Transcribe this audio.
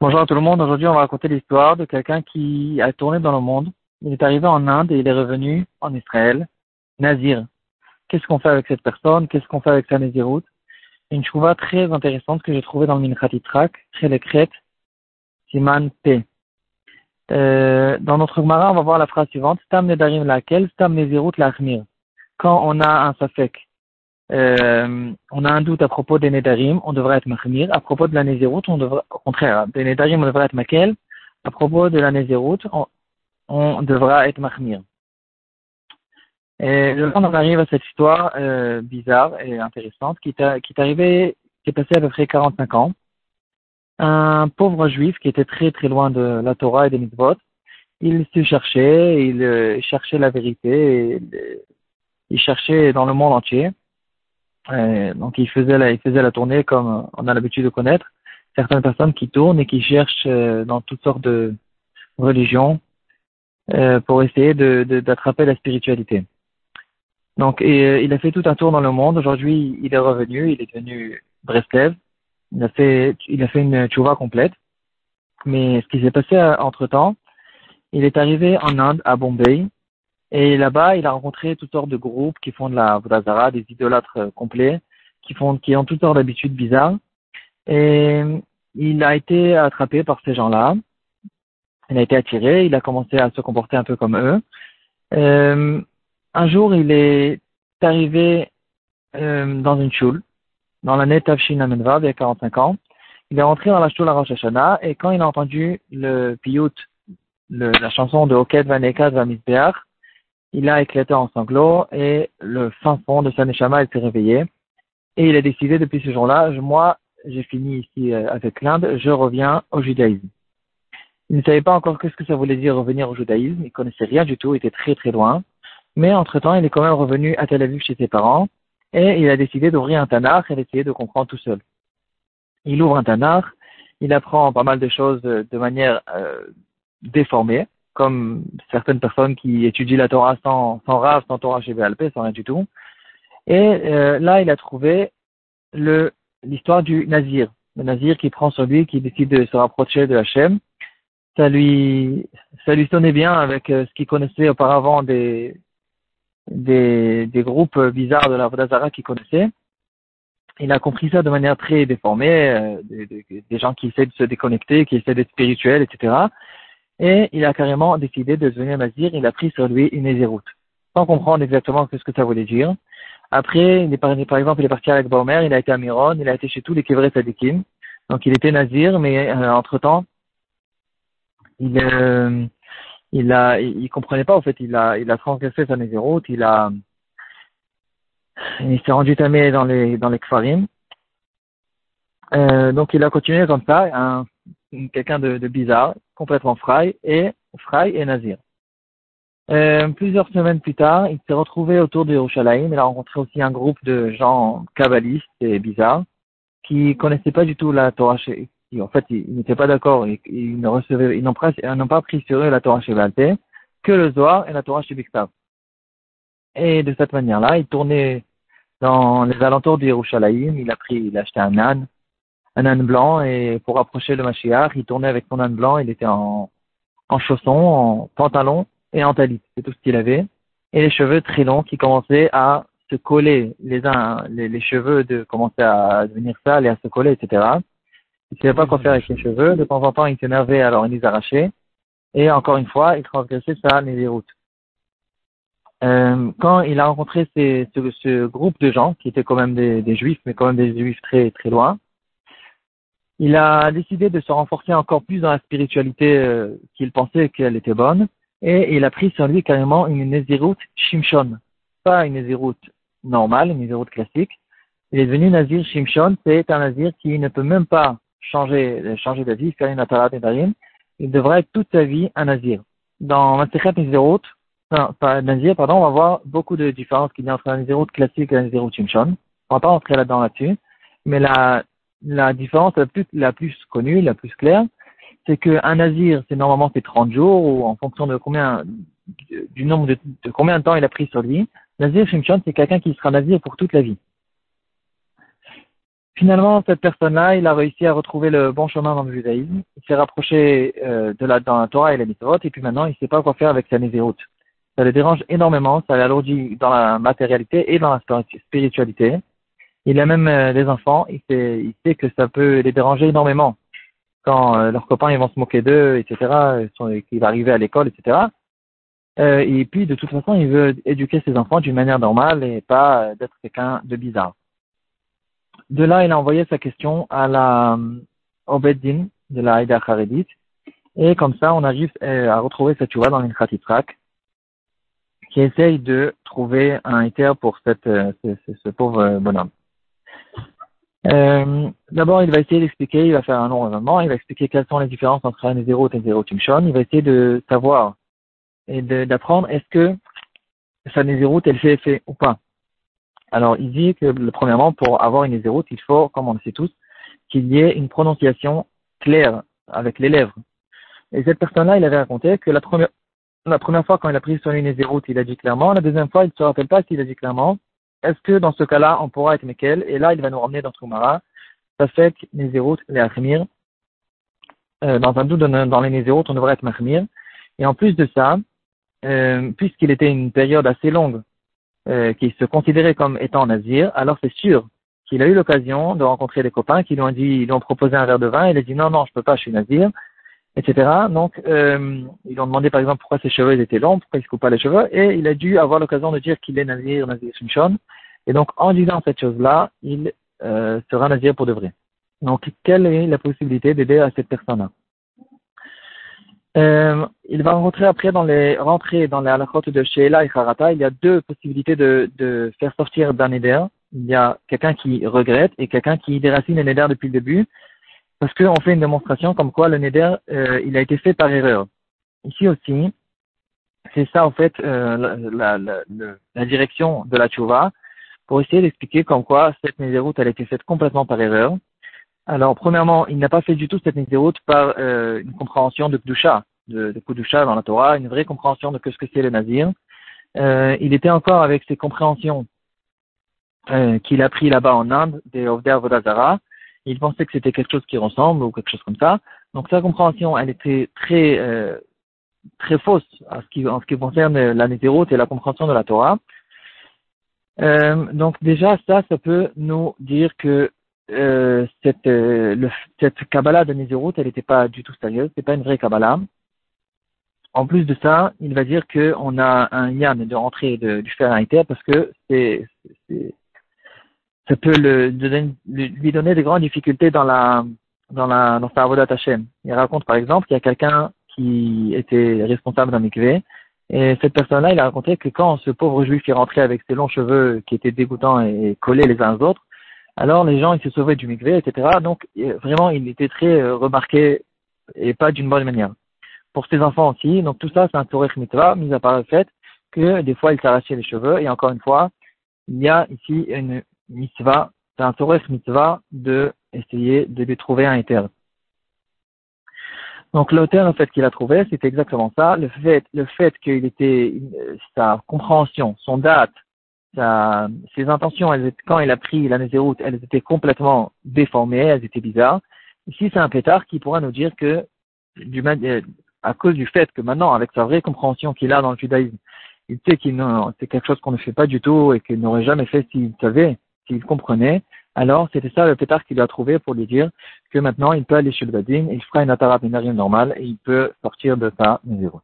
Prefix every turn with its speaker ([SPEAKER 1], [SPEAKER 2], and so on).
[SPEAKER 1] Bonjour à tout le monde. Aujourd'hui, on va raconter l'histoire de quelqu'un qui a tourné dans le monde. Il est arrivé en Inde et il est revenu en Israël. Nazir. Qu'est-ce qu'on fait avec cette personne? Qu'est-ce qu'on fait avec sa Naziroute? Une chouva très intéressante que j'ai trouvée dans le Minchatitrak, chez les Crêtes, Siman P. Euh, dans notre Gemara, on va voir la phrase suivante. Stam Nedarim laquelle? Stam Nezirut lachmir. Quand on a un safek euh, on a un doute à propos des Nedarim, on devrait être Mahmir. À propos de la Nézirut, on devrait, au contraire, des Nedarim, on devrait être Makel. À propos de la Nézirut, on, on devra être Mahmir. Et le on arrive à cette histoire euh, bizarre et intéressante qui qui est arrivée, qui est passée à peu près 45 ans. Un pauvre juif qui était très très loin de la Torah et des mitzvot, il se cherchait, il euh, cherchait la vérité, il, il cherchait dans le monde entier. Euh, donc il faisait la, il faisait la tournée comme on a l'habitude de connaître. Certaines personnes qui tournent et qui cherchent euh, dans toutes sortes de religions euh, pour essayer de, d'attraper la spiritualité. Donc et, il a fait tout un tour dans le monde. Aujourd'hui, il est revenu, il est devenu Breslev. Il a fait, il a fait une tchouva complète. Mais ce qui s'est passé entre temps, il est arrivé en Inde, à Bombay, et là-bas, il a rencontré toutes sortes de groupes qui font de la Vodazara, des idolâtres euh, complets, qui font, qui ont toutes sortes d'habitudes bizarres. Et il a été attrapé par ces gens-là. Il a été attiré, il a commencé à se comporter un peu comme eux. Euh, un jour, il est arrivé euh, dans une choule, dans l'année Tavshin Amenvav, il y a 45 ans. Il est rentré dans la choule à Rosh Hashanah, et quand il a entendu le piyut, la chanson de Oket Vanekad Vamisbeach, il a éclaté en sanglots et le fin fond de sa neshama s'est réveillé. Et il a décidé depuis ce jour-là, moi, j'ai fini ici euh, avec l'Inde, je reviens au judaïsme. Il ne savait pas encore qu'est-ce que ça voulait dire revenir au judaïsme, il connaissait rien du tout, il était très très loin. Mais entre-temps, il est quand même revenu à Tel Aviv chez ses parents et il a décidé d'ouvrir un Tanakh et d'essayer de comprendre tout seul. Il ouvre un Tanakh, il apprend pas mal de choses de manière euh, déformée, comme certaines personnes qui étudient la Torah sans, sans sans Torah chez VLP, sans rien du tout. Et euh, là, il a trouvé le l'histoire du Nazir, le Nazir qui prend sur lui, qui décide de se rapprocher de Hachem. Ça lui, ça lui sonnait bien avec euh, ce qu'il connaissait auparavant des, des, des groupes bizarres de la Vodazara qu'il connaissait. Il a compris ça de manière très déformée, euh, des, gens qui essaient de se déconnecter, qui essaient d'être spirituels, etc et il a carrément décidé de devenir nazir, il a pris sur lui une ézéroute, sans comprendre exactement ce que ça voulait dire. Après, par, exemple, il est parti avec Baomer, il a été à Miron, il a été chez tous les Kevret Sadikim, donc il était nazir, mais euh, entre-temps, il, euh, il il, comprenait pas, en fait, il a, il a transgressé sa nézéroute, il a, il s'est rendu tamé dans les, dans les Kfarim, euh, donc il a continué comme ça, un, quelqu'un de, bizarre, complètement fray et fray et nazir. Euh, plusieurs semaines plus tard, il s'est retrouvé autour de Yerushalayim. Il a rencontré aussi un groupe de gens kabbalistes et bizarres qui connaissaient pas du tout la Torah. Chez, en fait, ils, n'étaient pas d'accord. Ils, n'ont pas, pris sur eux la Torah chez que le Zohar et la Torah chez. Et de cette manière-là, il tournait dans les alentours de Yerushalayim. Il il a acheté un âne un âne blanc et pour approcher le Mashiach, il tournait avec son âne blanc, il était en, en chaussons, en pantalon et en talit. C'est tout ce qu'il avait. Et les cheveux très longs qui commençaient à se coller les uns, les, cheveux de commencer à devenir sales et à se coller, etc. Il ne savait pas quoi faire avec les cheveux. De temps en temps, il s'énervait, alors il les arrachait. Et encore une fois, il transgressait les routes. Euh, quand il a rencontré ces, ce, ce, groupe de gens, qui étaient quand même des, des juifs, mais quand même des juifs très, très loin, il a décidé de se renforcer encore plus dans la spiritualité euh, qu'il pensait qu'elle était bonne, et il a pris sur lui carrément une Nézirut Shimshon, pas une Nézirut normale, une Nézirut classique. Il est devenu Nazir Shimshon, c'est un Nazir qui ne peut même pas changer, changer d'avis, faire une Atarat Nedarim. Il devrait être toute sa vie un Nazir. Dans Maserhet Nézirut, non, pas Nazir, pardon, on va voir beaucoup de différences qu'il y a entre un Nézirut classique et un Nézirut Shimshon. On va pas rentrer là-dedans là-dessus. Mais la la différence la plus, la plus connue, la plus claire, c'est qu'un nazir, c'est normalement fait 30 jours, ou en fonction de combien, du nombre de, combien de temps il a pris sur lui. Nazir Shimshon, c'est quelqu'un qui sera nazir pour toute la vie. Finalement, cette personne-là, il a réussi à retrouver le bon chemin dans le judaïsme. Il s'est rapproché euh, de la, dans la Torah et la mitzvot, et puis maintenant, il ne sait pas quoi faire avec sa nézéroute. Ça le dérange énormément, ça l'alourdit dans la matérialité et dans la spiritualité. Il a même euh, des enfants, il sait, il sait que ça peut les déranger énormément quand euh, leurs copains ils vont se moquer d'eux, etc., qu'il va à l'école, etc. Euh, et puis, de toute façon, il veut éduquer ses enfants d'une manière normale et pas euh, d'être quelqu'un de bizarre. De là, il a envoyé sa question à la Obeddin de la Haïda Kharedit. Et comme ça, on arrive à retrouver cette chouva dans l'Inchatitzrak, qui essaye de trouver un éther pour cette, ce, ce, pauvre bonhomme. Euh, D'abord, il va essayer d'expliquer, il va faire un long raisonnement, il va expliquer quelles sont les différences entre un zéro et un zéro Timshon. Il va essayer de savoir et d'apprendre est-ce que sa nézéroute, elle fait effet ou pas. Alors, il dit que, premièrement, pour avoir une nézéroute, il faut, comme on le sait tous, qu'il y ait une prononciation claire avec les lèvres. Et cette personne-là, il avait raconté que la première, la première fois quand il a pris son nézéroute, il a dit clairement. La deuxième fois, il ne se rappelle pas s'il a dit clairement. Est-ce que dans ce cas-là, on pourra être Mekel Et là, il va nous ramener dans Troumara. Que Nézérout, les Achmir. Euh, dans un doute, dans les Nézérout, on devrait être Mahmir. Et en plus de ça, euh, puisqu'il était une période assez longue, euh, qu'il se considérait comme étant nazir, alors c'est sûr qu'il a eu l'occasion de rencontrer des copains qui lui ont dit, ils lui proposé un verre de vin, il a dit non, non, je peux pas, je suis nazir, etc. Donc, euh, ils ont demandé par exemple pourquoi ses cheveux étaient longs, pourquoi il se coupe pas les cheveux, et il a dû avoir l'occasion de dire qu'il est nazir, nazir Shimshon. Et donc, en disant cette chose-là, il euh, sera nazir pour de vrai. Donc, quelle est la possibilité d'aider à cette personne-là? Euh, il va rentrer après dans les rentrer dans la halachot de Sheila et Harata. Il y a deux possibilités de, de faire sortir d'un éder. Il y a quelqu'un qui regrette et quelqu'un qui déracine le neder depuis le début, parce qu'on fait une démonstration comme quoi le neder euh, il a été fait par erreur. Ici aussi, c'est ça en fait euh, la, la, la, direction de la tchouva pour essayer d'expliquer comme quoi cette nézéroute elle a été faite complètement par erreur. Alors, premièrement, il n'a pas fait du tout cette route par euh, une compréhension de Kdusha, de, de Kudusha dans la Torah, une vraie compréhension de ce que c'est le Nazir. Euh, il était encore avec ses compréhensions euh, qu'il a pris là-bas en Inde, des Ovder Vodazara. Il pensait que c'était quelque chose qui ressemble ou quelque chose comme ça. Donc, sa compréhension, elle était très euh, très fausse en ce qui, concerne la Nézirut et la compréhension de la Torah. Euh, donc déjà, ça, ça peut nous dire que euh, cette, euh, le, cette Kabbalah de Nézirut, elle n'était pas du tout sérieuse, c'est pas une vraie Kabbalah. En plus de ça, il va dire qu'on a un yann de rentrer et de, faire un éther parce que c'est, ça peut le, lui donner de grandes difficultés dans la, dans la, dans sa Avodat. Il raconte par exemple qu'il y a quelqu'un qui était responsable d'un mikvé et cette personne-là, il a raconté que quand ce pauvre juif est rentré avec ses longs cheveux qui étaient dégoûtants et collés les uns aux autres, alors les gens ils se sauvaient du mikvé, etc. Donc vraiment il était très euh, remarqué et pas d'une bonne manière. Pour ses enfants aussi, donc tout ça c'est un torech mitzvah, mis à part le fait que des fois il s'arrachait les cheveux, et encore une fois, il y a ici une mitzvah, c'est un torech mitzvah de essayer de lui trouver un éther. Donc l'auteur en fait qu'il a trouvé, c'était exactement ça, le fait, le fait qu'il était, sa compréhension, son date, ses intentions, quand il a pris la Nézéroute, elles étaient complètement déformées, elles étaient bizarres. Ici, c'est un pétard qui pourra nous dire que, du, euh, à cause du fait que maintenant, avec sa vraie compréhension qu'il a dans le judaïsme, il sait qu'il c'est quelque chose qu'on ne fait pas du tout et qu'il n'aurait jamais fait s'il savait, s'il comprenait. Alors, c'était ça le pétard qu'il a trouvé pour lui dire que maintenant, il peut aller chez le Badin, il fera une atarape normale et il peut sortir de sa Nézéroute.